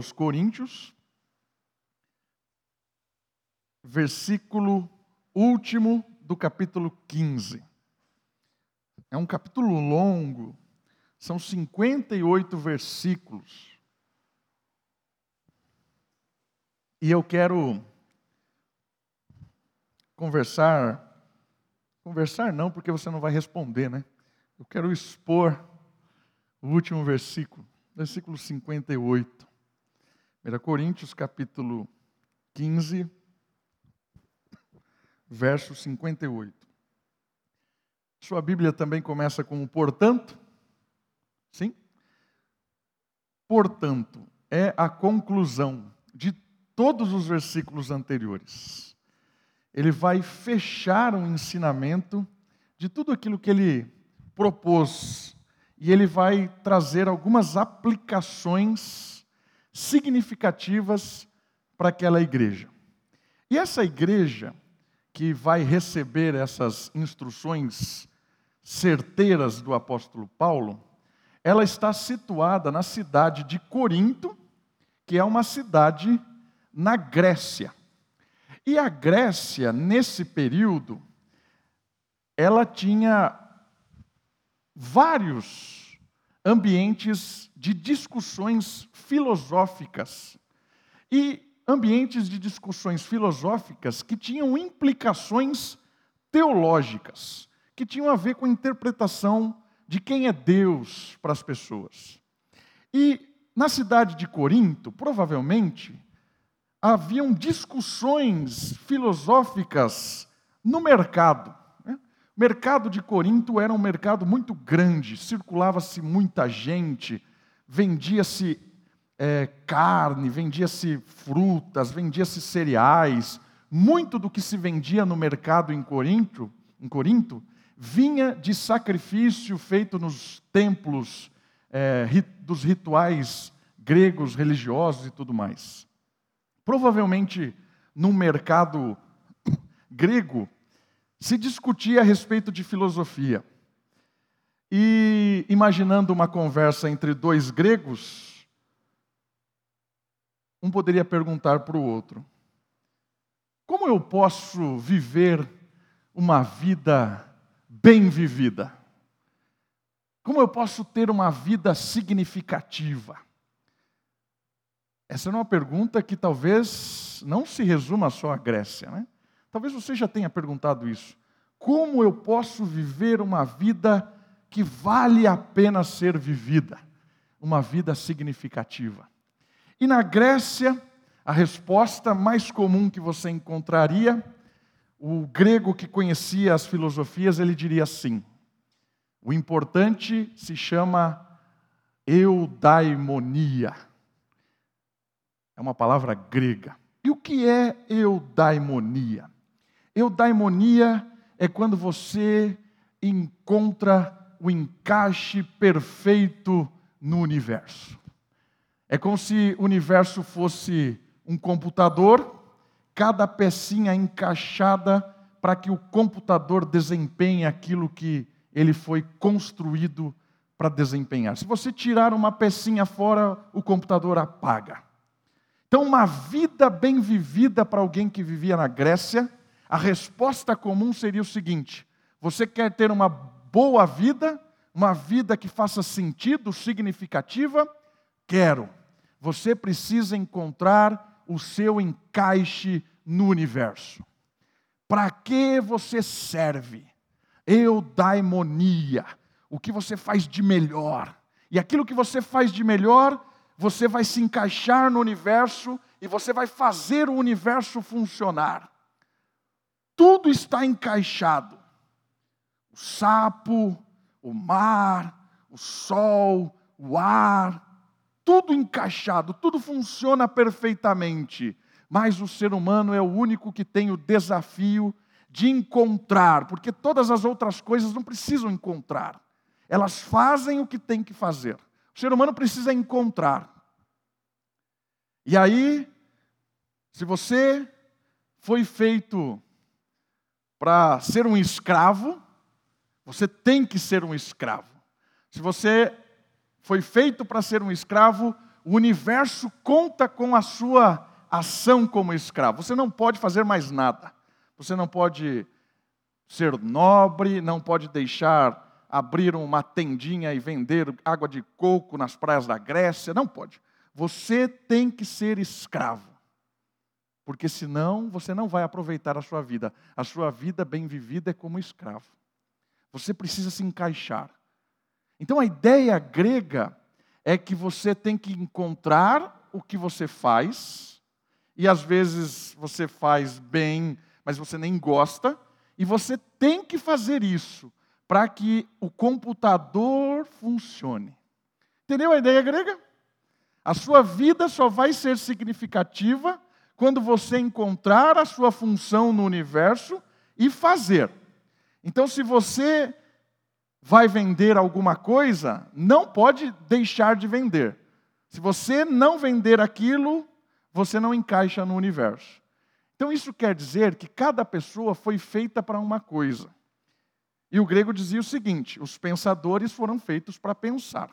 aos Coríntios, versículo último do capítulo 15. É um capítulo longo, são 58 versículos. E eu quero conversar, conversar não, porque você não vai responder, né? Eu quero expor o último versículo, versículo 58. 1 Coríntios, capítulo 15, verso 58. Sua Bíblia também começa com o portanto. Sim? Portanto, é a conclusão de todos os versículos anteriores. Ele vai fechar o ensinamento de tudo aquilo que ele propôs e ele vai trazer algumas aplicações significativas para aquela igreja. E essa igreja que vai receber essas instruções certeiras do apóstolo Paulo, ela está situada na cidade de Corinto, que é uma cidade na Grécia. E a Grécia, nesse período, ela tinha vários ambientes de discussões filosóficas. E ambientes de discussões filosóficas que tinham implicações teológicas, que tinham a ver com a interpretação de quem é Deus para as pessoas. E na cidade de Corinto, provavelmente, haviam discussões filosóficas no mercado. Né? O mercado de Corinto era um mercado muito grande, circulava-se muita gente, vendia-se é, carne, vendia-se frutas, vendia-se cereais. Muito do que se vendia no mercado em Corinto, em Corinto vinha de sacrifício feito nos templos é, dos rituais gregos, religiosos e tudo mais. Provavelmente, no mercado grego, se discutia a respeito de filosofia. E imaginando uma conversa entre dois gregos, um poderia perguntar para o outro: como eu posso viver uma vida bem vivida? Como eu posso ter uma vida significativa? Essa é uma pergunta que talvez não se resuma só à Grécia, né? Talvez você já tenha perguntado isso. Como eu posso viver uma vida que vale a pena ser vivida? Uma vida significativa. E na Grécia, a resposta mais comum que você encontraria, o grego que conhecia as filosofias, ele diria assim: o importante se chama eudaimonia. É uma palavra grega. E o que é eudaimonia? Eudaimonia é quando você encontra o encaixe perfeito no universo. É como se o universo fosse um computador, cada pecinha encaixada para que o computador desempenhe aquilo que ele foi construído para desempenhar. Se você tirar uma pecinha fora, o computador apaga. Então, uma vida bem vivida para alguém que vivia na Grécia, a resposta comum seria o seguinte: você quer ter uma boa vida, uma vida que faça sentido, significativa? Quero você precisa encontrar o seu encaixe no universo. Para que você serve? Eudaimonia, o que você faz de melhor. E aquilo que você faz de melhor, você vai se encaixar no universo e você vai fazer o universo funcionar. Tudo está encaixado. Sapo, o mar, o sol, o ar, tudo encaixado, tudo funciona perfeitamente, mas o ser humano é o único que tem o desafio de encontrar, porque todas as outras coisas não precisam encontrar, elas fazem o que tem que fazer. O ser humano precisa encontrar. E aí, se você foi feito para ser um escravo, você tem que ser um escravo. Se você foi feito para ser um escravo, o universo conta com a sua ação como escravo. Você não pode fazer mais nada. Você não pode ser nobre, não pode deixar abrir uma tendinha e vender água de coco nas praias da Grécia. Não pode. Você tem que ser escravo. Porque senão você não vai aproveitar a sua vida. A sua vida bem vivida é como escravo. Você precisa se encaixar. Então a ideia grega é que você tem que encontrar o que você faz, e às vezes você faz bem, mas você nem gosta, e você tem que fazer isso para que o computador funcione. Entendeu a ideia grega? A sua vida só vai ser significativa quando você encontrar a sua função no universo e fazer. Então, se você vai vender alguma coisa, não pode deixar de vender. Se você não vender aquilo, você não encaixa no universo. Então isso quer dizer que cada pessoa foi feita para uma coisa. E o grego dizia o seguinte: os pensadores foram feitos para pensar.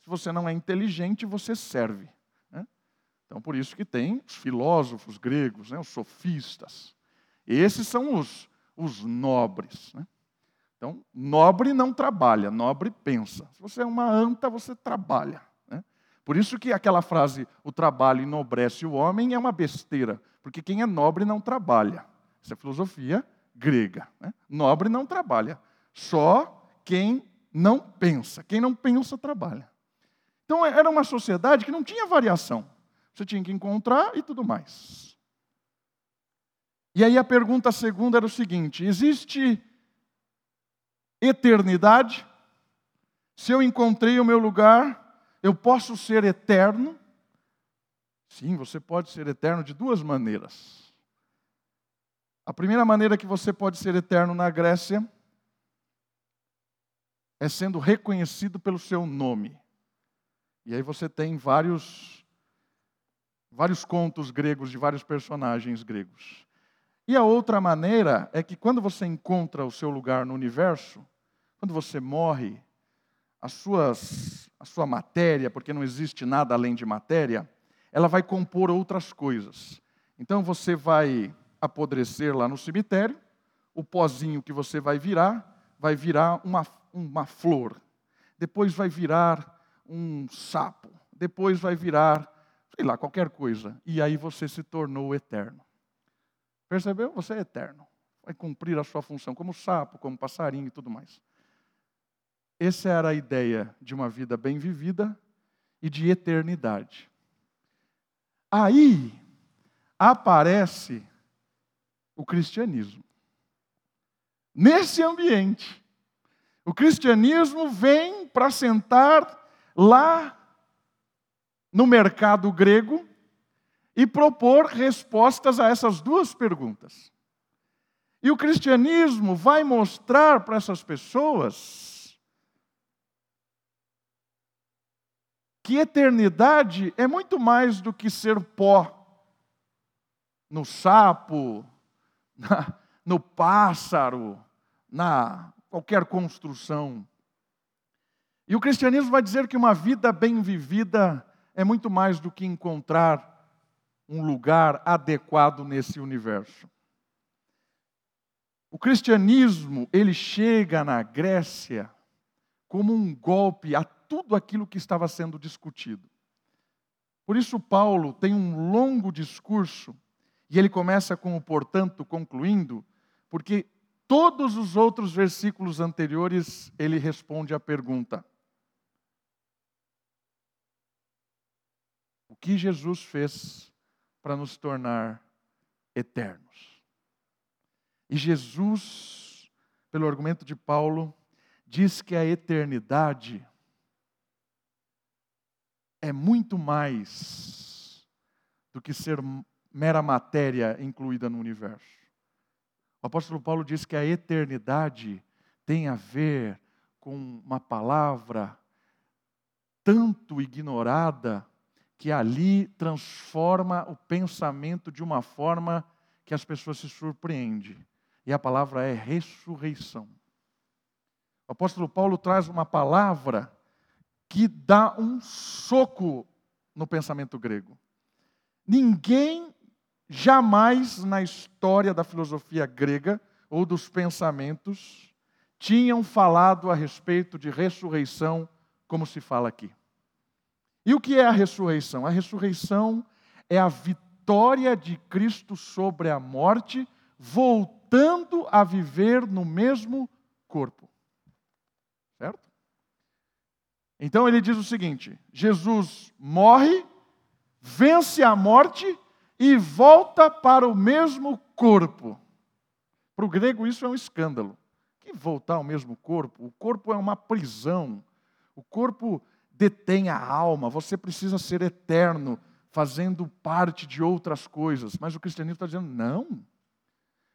Se você não é inteligente, você serve. Né? Então por isso que tem os filósofos gregos, né, os sofistas. Esses são os, os nobres. Né? Então, nobre não trabalha, nobre pensa. Se você é uma anta, você trabalha. Né? Por isso que aquela frase, o trabalho enobrece o homem, é uma besteira, porque quem é nobre não trabalha. Isso é filosofia grega. Né? Nobre não trabalha, só quem não pensa. Quem não pensa, trabalha. Então, era uma sociedade que não tinha variação. Você tinha que encontrar e tudo mais. E aí a pergunta segunda era o seguinte: existe eternidade, se eu encontrei o meu lugar, eu posso ser eterno? Sim, você pode ser eterno de duas maneiras. A primeira maneira que você pode ser eterno na Grécia é sendo reconhecido pelo seu nome. E aí você tem vários vários contos gregos de vários personagens gregos. E a outra maneira é que quando você encontra o seu lugar no universo, quando você morre, as suas, a sua matéria, porque não existe nada além de matéria, ela vai compor outras coisas. Então você vai apodrecer lá no cemitério, o pozinho que você vai virar, vai virar uma, uma flor, depois vai virar um sapo, depois vai virar, sei lá, qualquer coisa, e aí você se tornou eterno. Percebeu? Você é eterno. Vai cumprir a sua função como sapo, como passarinho e tudo mais. Essa era a ideia de uma vida bem vivida e de eternidade. Aí aparece o cristianismo. Nesse ambiente, o cristianismo vem para sentar lá no mercado grego e propor respostas a essas duas perguntas. E o cristianismo vai mostrar para essas pessoas que eternidade é muito mais do que ser pó no sapo, na, no pássaro, na qualquer construção. E o cristianismo vai dizer que uma vida bem vivida é muito mais do que encontrar um lugar adequado nesse universo. O cristianismo, ele chega na Grécia como um golpe a tudo aquilo que estava sendo discutido. Por isso Paulo tem um longo discurso e ele começa com o portanto concluindo, porque todos os outros versículos anteriores ele responde à pergunta: O que Jesus fez para nos tornar eternos. E Jesus, pelo argumento de Paulo, diz que a eternidade é muito mais do que ser mera matéria incluída no universo. O apóstolo Paulo diz que a eternidade tem a ver com uma palavra tanto ignorada que ali transforma o pensamento de uma forma que as pessoas se surpreendem. E a palavra é ressurreição. O apóstolo Paulo traz uma palavra que dá um soco no pensamento grego. Ninguém jamais na história da filosofia grega ou dos pensamentos tinham falado a respeito de ressurreição como se fala aqui. E o que é a ressurreição? A ressurreição é a vitória de Cristo sobre a morte, voltando a viver no mesmo corpo. Certo? Então ele diz o seguinte: Jesus morre, vence a morte e volta para o mesmo corpo. Para o grego, isso é um escândalo. Que voltar ao mesmo corpo? O corpo é uma prisão. O corpo detém a alma. Você precisa ser eterno, fazendo parte de outras coisas. Mas o cristianismo está dizendo: não.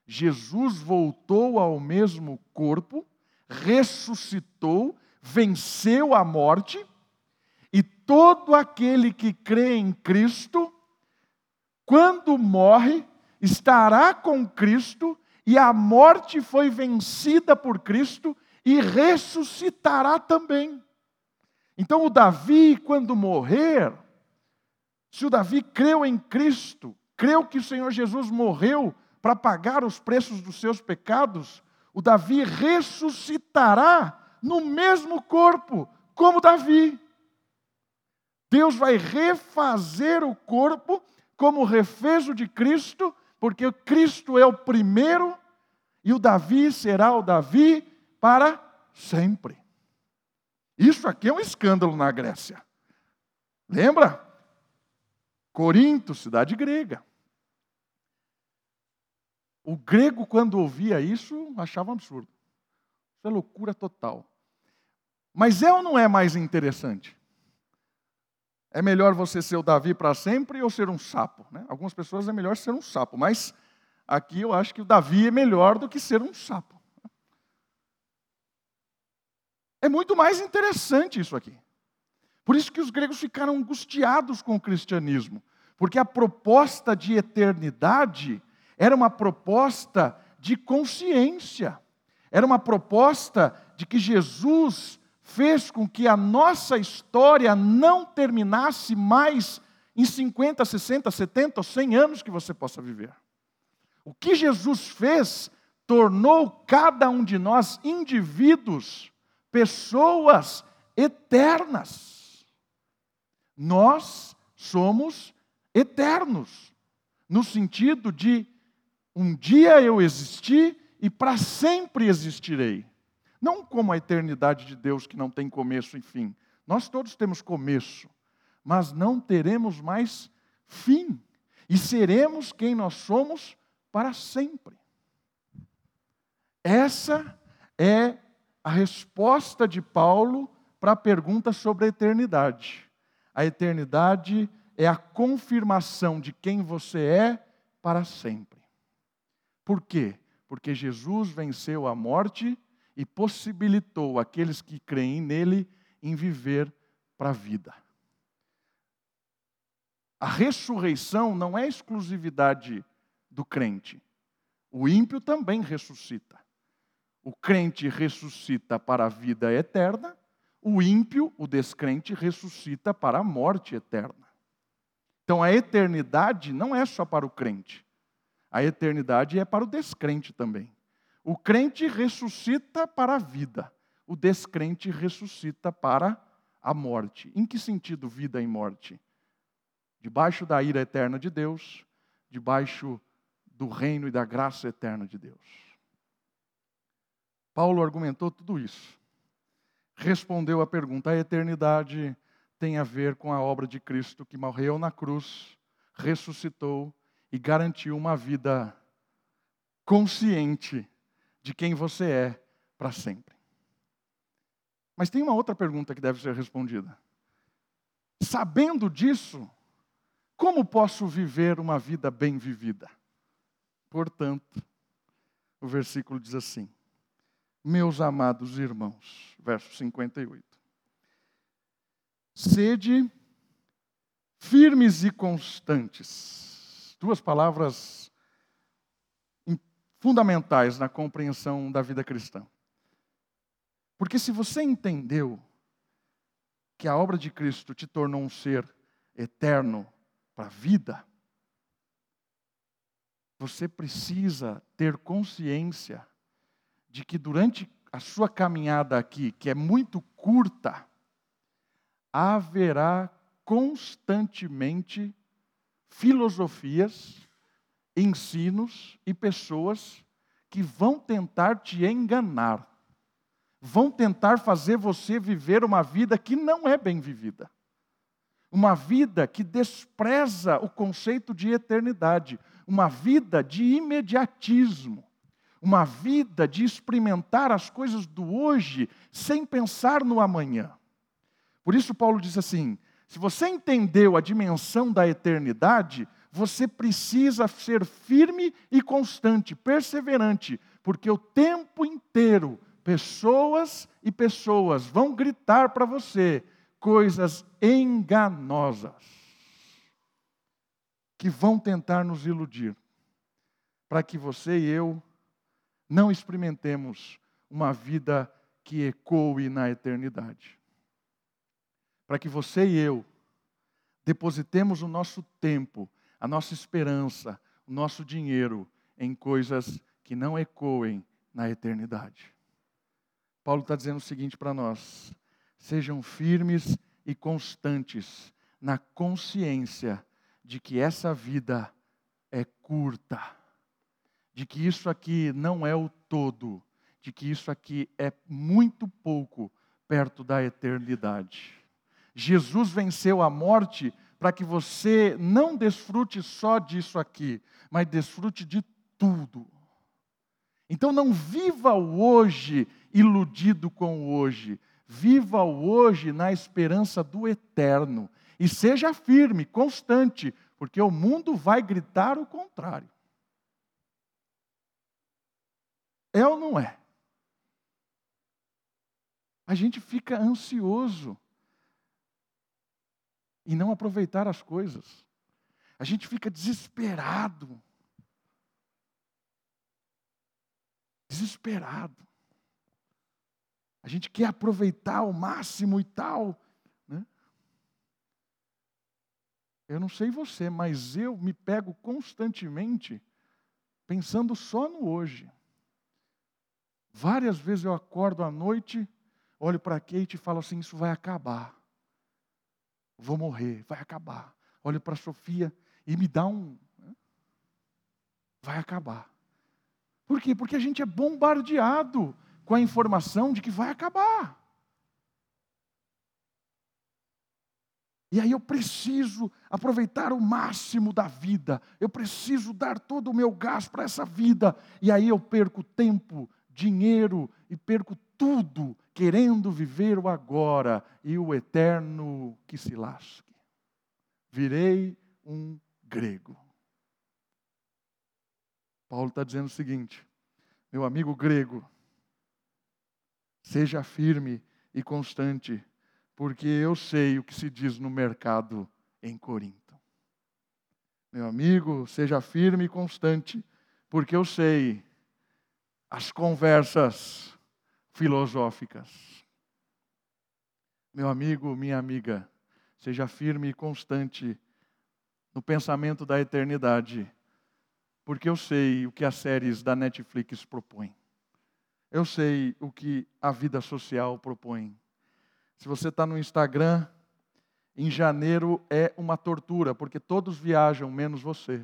Jesus voltou ao mesmo corpo, ressuscitou, venceu a morte, e todo aquele que crê em Cristo, quando morre, estará com Cristo e a morte foi vencida por Cristo e ressuscitará também. Então, o Davi, quando morrer, se o Davi creu em Cristo, creu que o Senhor Jesus morreu para pagar os preços dos seus pecados, o Davi ressuscitará no mesmo corpo, como Davi. Deus vai refazer o corpo como refez o de Cristo porque Cristo é o primeiro e o Davi será o Davi para sempre. Isso aqui é um escândalo na Grécia. Lembra? Corinto, cidade grega. O grego, quando ouvia isso, achava absurdo. Isso é loucura total. Mas é ou não é mais interessante? É melhor você ser o Davi para sempre ou ser um sapo? Né? Algumas pessoas é melhor ser um sapo, mas aqui eu acho que o Davi é melhor do que ser um sapo. É muito mais interessante isso aqui. Por isso que os gregos ficaram angustiados com o cristianismo, porque a proposta de eternidade era uma proposta de consciência, era uma proposta de que Jesus fez com que a nossa história não terminasse mais em 50, 60, 70 ou 100 anos que você possa viver. O que Jesus fez tornou cada um de nós indivíduos, pessoas eternas. Nós somos eternos, no sentido de um dia eu existi e para sempre existirei. Não como a eternidade de Deus que não tem começo e fim. Nós todos temos começo, mas não teremos mais fim. E seremos quem nós somos para sempre. Essa é a resposta de Paulo para a pergunta sobre a eternidade. A eternidade é a confirmação de quem você é para sempre. Por quê? Porque Jesus venceu a morte e possibilitou aqueles que creem nele em viver para a vida. A ressurreição não é exclusividade do crente. O ímpio também ressuscita. O crente ressuscita para a vida eterna, o ímpio, o descrente, ressuscita para a morte eterna. Então a eternidade não é só para o crente, a eternidade é para o descrente também. O crente ressuscita para a vida, o descrente ressuscita para a morte. Em que sentido vida e morte? Debaixo da ira eterna de Deus, debaixo do reino e da graça eterna de Deus. Paulo argumentou tudo isso. Respondeu à pergunta: a eternidade tem a ver com a obra de Cristo que morreu na cruz, ressuscitou e garantiu uma vida consciente de quem você é para sempre. Mas tem uma outra pergunta que deve ser respondida. Sabendo disso, como posso viver uma vida bem vivida? Portanto, o versículo diz assim: Meus amados irmãos, verso 58. Sede firmes e constantes. Duas palavras fundamentais na compreensão da vida cristã. Porque se você entendeu que a obra de Cristo te tornou um ser eterno para a vida, você precisa ter consciência de que durante a sua caminhada aqui, que é muito curta, haverá constantemente filosofias, ensinos e pessoas que vão tentar te enganar, vão tentar fazer você viver uma vida que não é bem vivida. Uma vida que despreza o conceito de eternidade, uma vida de imediatismo, uma vida de experimentar as coisas do hoje sem pensar no amanhã. Por isso, Paulo diz assim: se você entendeu a dimensão da eternidade, você precisa ser firme e constante, perseverante, porque o tempo inteiro pessoas e pessoas vão gritar para você coisas enganosas que vão tentar nos iludir, para que você e eu não experimentemos uma vida que ecoe na eternidade. Para que você e eu depositemos o nosso tempo, a nossa esperança, o nosso dinheiro em coisas que não ecoem na eternidade. Paulo está dizendo o seguinte para nós: sejam firmes e constantes na consciência de que essa vida é curta, de que isso aqui não é o todo, de que isso aqui é muito pouco perto da eternidade. Jesus venceu a morte para que você não desfrute só disso aqui, mas desfrute de tudo. Então não viva o hoje iludido com o hoje, viva o hoje na esperança do eterno e seja firme, constante, porque o mundo vai gritar o contrário. É ou não é? A gente fica ansioso em não aproveitar as coisas. A gente fica desesperado. Desesperado. A gente quer aproveitar ao máximo e tal. Né? Eu não sei você, mas eu me pego constantemente pensando só no hoje. Várias vezes eu acordo à noite, olho para Kate e falo assim: Isso vai acabar. Vou morrer, vai acabar. Olho para Sofia e me dá um. Né? Vai acabar. Por quê? Porque a gente é bombardeado com a informação de que vai acabar. E aí eu preciso aproveitar o máximo da vida, eu preciso dar todo o meu gás para essa vida, e aí eu perco tempo, dinheiro e perco tudo querendo viver o agora e o eterno que se lasque. Virei um grego. Paulo está dizendo o seguinte, meu amigo grego, seja firme e constante, porque eu sei o que se diz no mercado em Corinto. Meu amigo, seja firme e constante, porque eu sei as conversas filosóficas. Meu amigo, minha amiga, seja firme e constante no pensamento da eternidade, porque eu sei o que as séries da Netflix propõem. Eu sei o que a vida social propõe. Se você está no Instagram, em janeiro é uma tortura, porque todos viajam, menos você.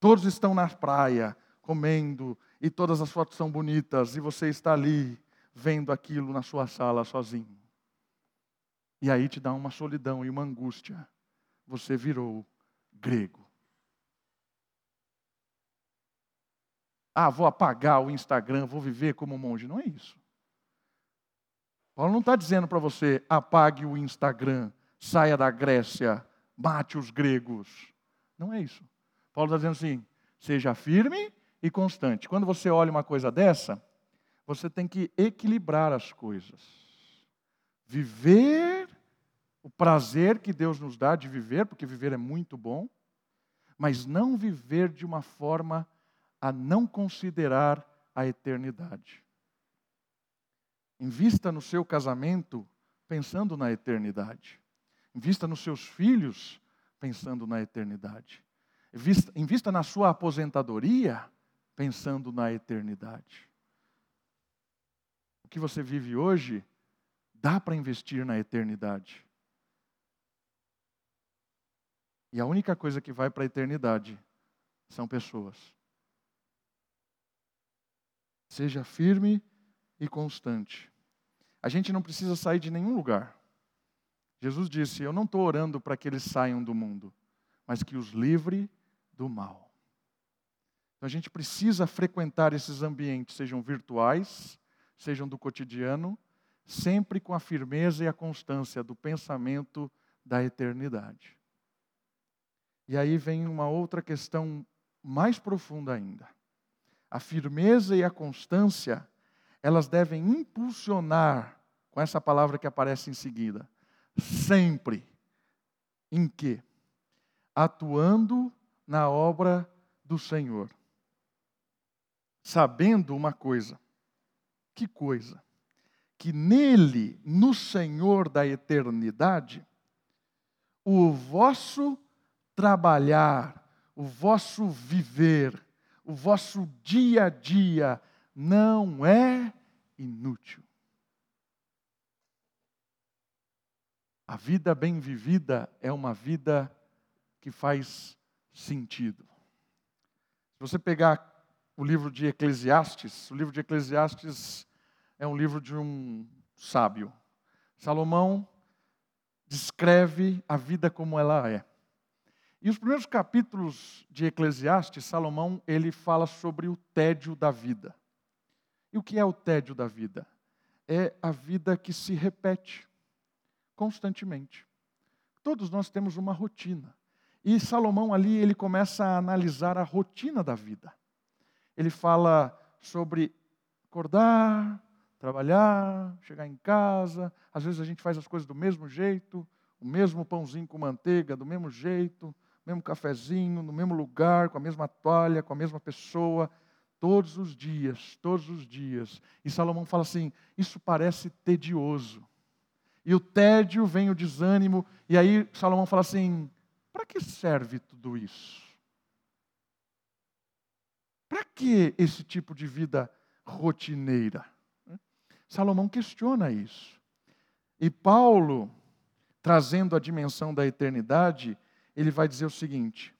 Todos estão na praia, comendo, e todas as fotos são bonitas, e você está ali vendo aquilo na sua sala sozinho. E aí te dá uma solidão e uma angústia. Você virou grego. Ah, vou apagar o Instagram, vou viver como monge. Não é isso. Paulo não está dizendo para você apague o Instagram, saia da Grécia, mate os gregos. Não é isso. Paulo está dizendo assim: seja firme e constante. Quando você olha uma coisa dessa, você tem que equilibrar as coisas. Viver o prazer que Deus nos dá de viver, porque viver é muito bom, mas não viver de uma forma a não considerar a eternidade. Invista no seu casamento pensando na eternidade. Invista nos seus filhos pensando na eternidade. Invista, invista na sua aposentadoria pensando na eternidade. O que você vive hoje dá para investir na eternidade. E a única coisa que vai para a eternidade são pessoas. Seja firme e constante. A gente não precisa sair de nenhum lugar. Jesus disse: Eu não estou orando para que eles saiam do mundo, mas que os livre do mal. Então a gente precisa frequentar esses ambientes, sejam virtuais, sejam do cotidiano, sempre com a firmeza e a constância do pensamento da eternidade. E aí vem uma outra questão mais profunda ainda. A firmeza e a constância, elas devem impulsionar, com essa palavra que aparece em seguida, sempre. Em quê? Atuando na obra do Senhor. Sabendo uma coisa. Que coisa? Que nele, no Senhor da eternidade, o vosso trabalhar, o vosso viver, o vosso dia a dia não é inútil. A vida bem vivida é uma vida que faz sentido. Se você pegar o livro de Eclesiastes, o livro de Eclesiastes é um livro de um sábio. Salomão descreve a vida como ela é. E os primeiros capítulos de Eclesiastes, Salomão, ele fala sobre o tédio da vida. E o que é o tédio da vida? É a vida que se repete constantemente. Todos nós temos uma rotina. E Salomão ali, ele começa a analisar a rotina da vida. Ele fala sobre acordar, trabalhar, chegar em casa, às vezes a gente faz as coisas do mesmo jeito, o mesmo pãozinho com manteiga, do mesmo jeito, mesmo cafezinho, no mesmo lugar, com a mesma toalha, com a mesma pessoa, todos os dias, todos os dias. E Salomão fala assim: isso parece tedioso. E o tédio vem o desânimo, e aí Salomão fala assim: para que serve tudo isso? Para que esse tipo de vida rotineira? Salomão questiona isso. E Paulo, trazendo a dimensão da eternidade, ele vai dizer o seguinte: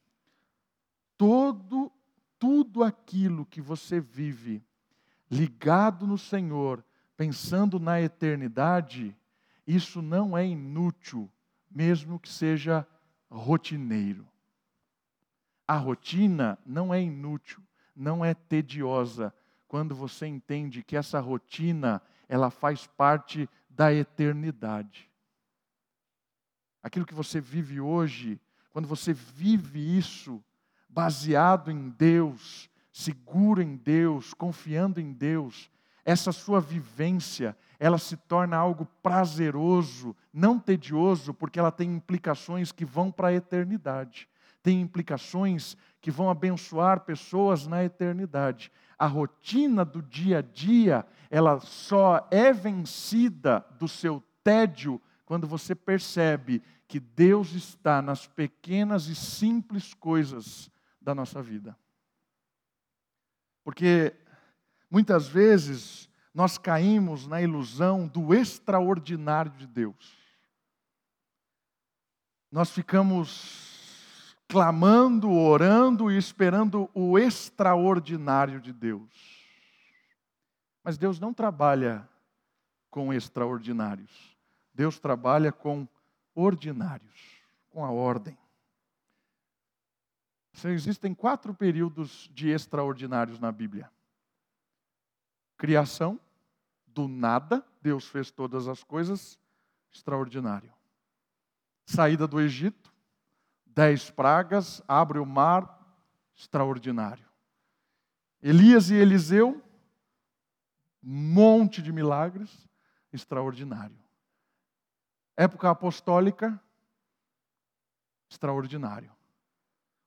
todo tudo aquilo que você vive ligado no Senhor, pensando na eternidade, isso não é inútil, mesmo que seja rotineiro. A rotina não é inútil, não é tediosa, quando você entende que essa rotina, ela faz parte da eternidade. Aquilo que você vive hoje quando você vive isso baseado em Deus, seguro em Deus, confiando em Deus, essa sua vivência, ela se torna algo prazeroso, não tedioso, porque ela tem implicações que vão para a eternidade. Tem implicações que vão abençoar pessoas na eternidade. A rotina do dia a dia, ela só é vencida do seu tédio quando você percebe que Deus está nas pequenas e simples coisas da nossa vida. Porque muitas vezes nós caímos na ilusão do extraordinário de Deus. Nós ficamos clamando, orando e esperando o extraordinário de Deus. Mas Deus não trabalha com extraordinários. Deus trabalha com ordinários, com a ordem. Existem quatro períodos de extraordinários na Bíblia: criação, do nada, Deus fez todas as coisas, extraordinário. Saída do Egito, dez pragas, abre o mar, extraordinário. Elias e Eliseu, monte de milagres, extraordinário. Época apostólica, extraordinário.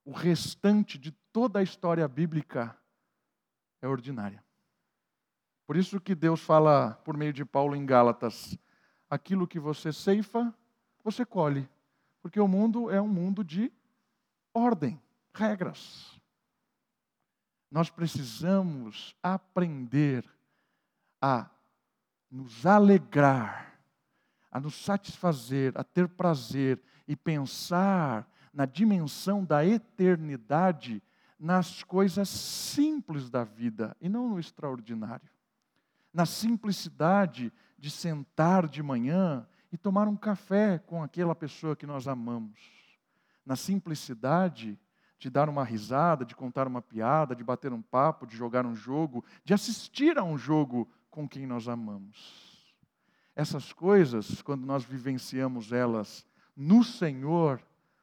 O restante de toda a história bíblica é ordinária. Por isso que Deus fala por meio de Paulo em Gálatas: aquilo que você ceifa, você colhe Porque o mundo é um mundo de ordem, regras. Nós precisamos aprender a nos alegrar, a nos satisfazer, a ter prazer e pensar na dimensão da eternidade nas coisas simples da vida e não no extraordinário. Na simplicidade de sentar de manhã e tomar um café com aquela pessoa que nós amamos. Na simplicidade de dar uma risada, de contar uma piada, de bater um papo, de jogar um jogo, de assistir a um jogo com quem nós amamos. Essas coisas, quando nós vivenciamos elas no Senhor,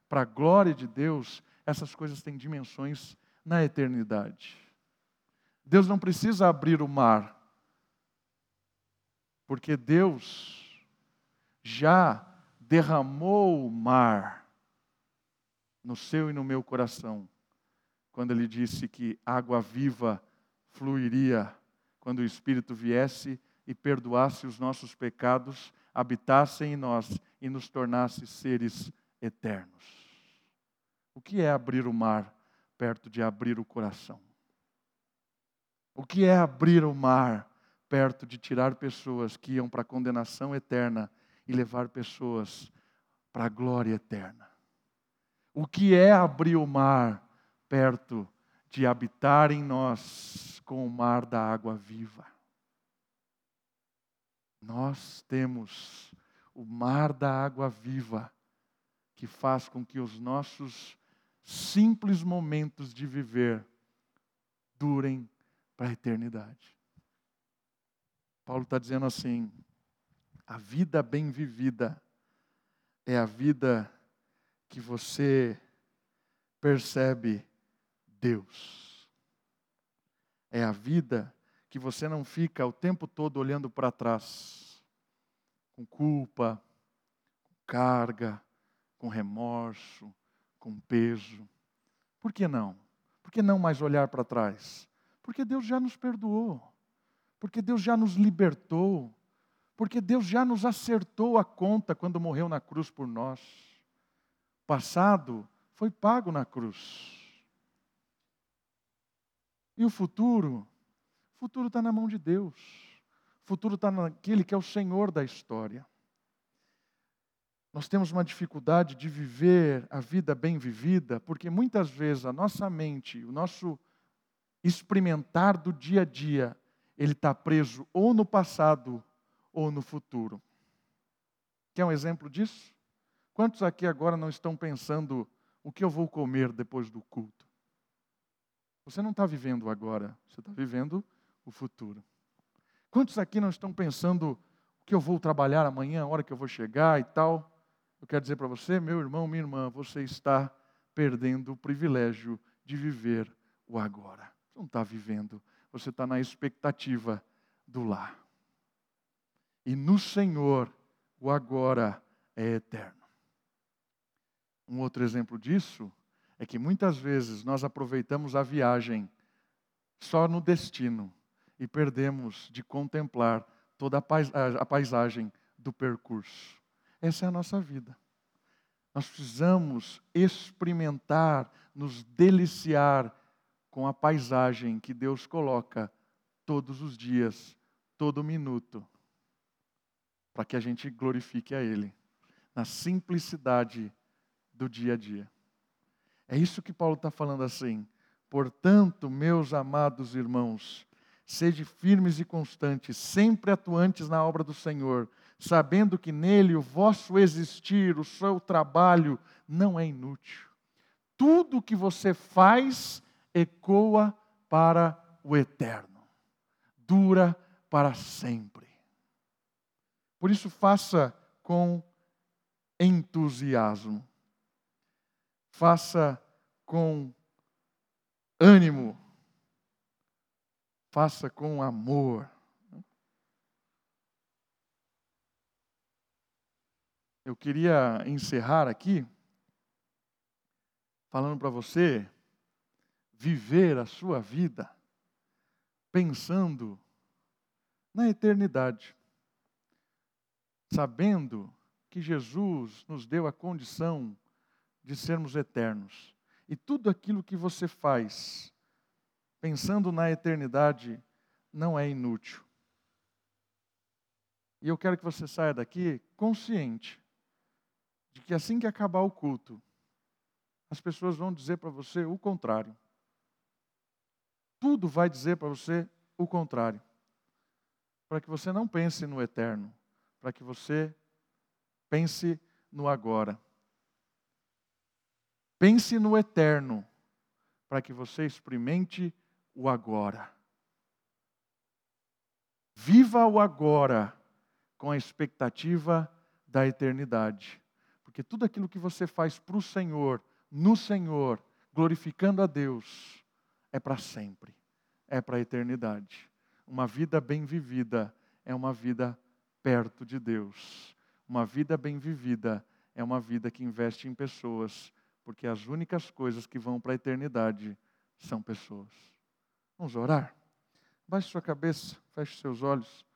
para a glória de Deus, essas coisas têm dimensões na eternidade. Deus não precisa abrir o mar, porque Deus já derramou o mar no seu e no meu coração, quando Ele disse que água viva fluiria quando o Espírito viesse e perdoasse os nossos pecados, habitasse em nós e nos tornasse seres eternos. O que é abrir o mar perto de abrir o coração? O que é abrir o mar perto de tirar pessoas que iam para a condenação eterna e levar pessoas para a glória eterna? O que é abrir o mar perto de habitar em nós com o mar da água viva? Nós temos o mar da água viva que faz com que os nossos simples momentos de viver durem para a eternidade. Paulo está dizendo assim: a vida bem vivida é a vida que você percebe Deus. É a vida que você não fica o tempo todo olhando para trás, com culpa, com carga, com remorso, com peso. Por que não? Por que não mais olhar para trás? Porque Deus já nos perdoou, porque Deus já nos libertou, porque Deus já nos acertou a conta quando morreu na cruz por nós. Passado foi pago na cruz. E o futuro? O futuro está na mão de Deus. O futuro está naquele que é o Senhor da história. Nós temos uma dificuldade de viver a vida bem vivida, porque muitas vezes a nossa mente, o nosso experimentar do dia a dia, ele está preso ou no passado ou no futuro. Quer um exemplo disso? Quantos aqui agora não estão pensando o que eu vou comer depois do culto? Você não está vivendo agora, você está vivendo o futuro. Quantos aqui não estão pensando o que eu vou trabalhar amanhã, a hora que eu vou chegar e tal? Eu quero dizer para você, meu irmão, minha irmã, você está perdendo o privilégio de viver o agora. Você não está vivendo, você está na expectativa do lá. E no Senhor, o agora é eterno. Um outro exemplo disso é que muitas vezes nós aproveitamos a viagem só no destino e perdemos de contemplar toda a paisagem do percurso. Essa é a nossa vida. Nós precisamos experimentar, nos deliciar com a paisagem que Deus coloca todos os dias, todo minuto, para que a gente glorifique a Ele, na simplicidade do dia a dia. É isso que Paulo está falando assim. Portanto, meus amados irmãos, sede firmes e constantes, sempre atuantes na obra do Senhor sabendo que nele o vosso existir, o seu trabalho não é inútil. Tudo que você faz ecoa para o eterno, dura para sempre. Por isso, faça com entusiasmo, faça com ânimo, faça com amor. Eu queria encerrar aqui falando para você viver a sua vida pensando na eternidade, sabendo que Jesus nos deu a condição de sermos eternos. E tudo aquilo que você faz, pensando na eternidade, não é inútil. E eu quero que você saia daqui consciente de que assim que acabar o culto, as pessoas vão dizer para você o contrário. Tudo vai dizer para você o contrário. Para que você não pense no eterno, para que você pense no agora. Pense no eterno, para que você experimente o agora. Viva o agora com a expectativa da eternidade. Porque tudo aquilo que você faz para o Senhor, no Senhor, glorificando a Deus, é para sempre, é para a eternidade. Uma vida bem vivida é uma vida perto de Deus. Uma vida bem vivida é uma vida que investe em pessoas, porque as únicas coisas que vão para a eternidade são pessoas. Vamos orar? Baixe sua cabeça, feche seus olhos.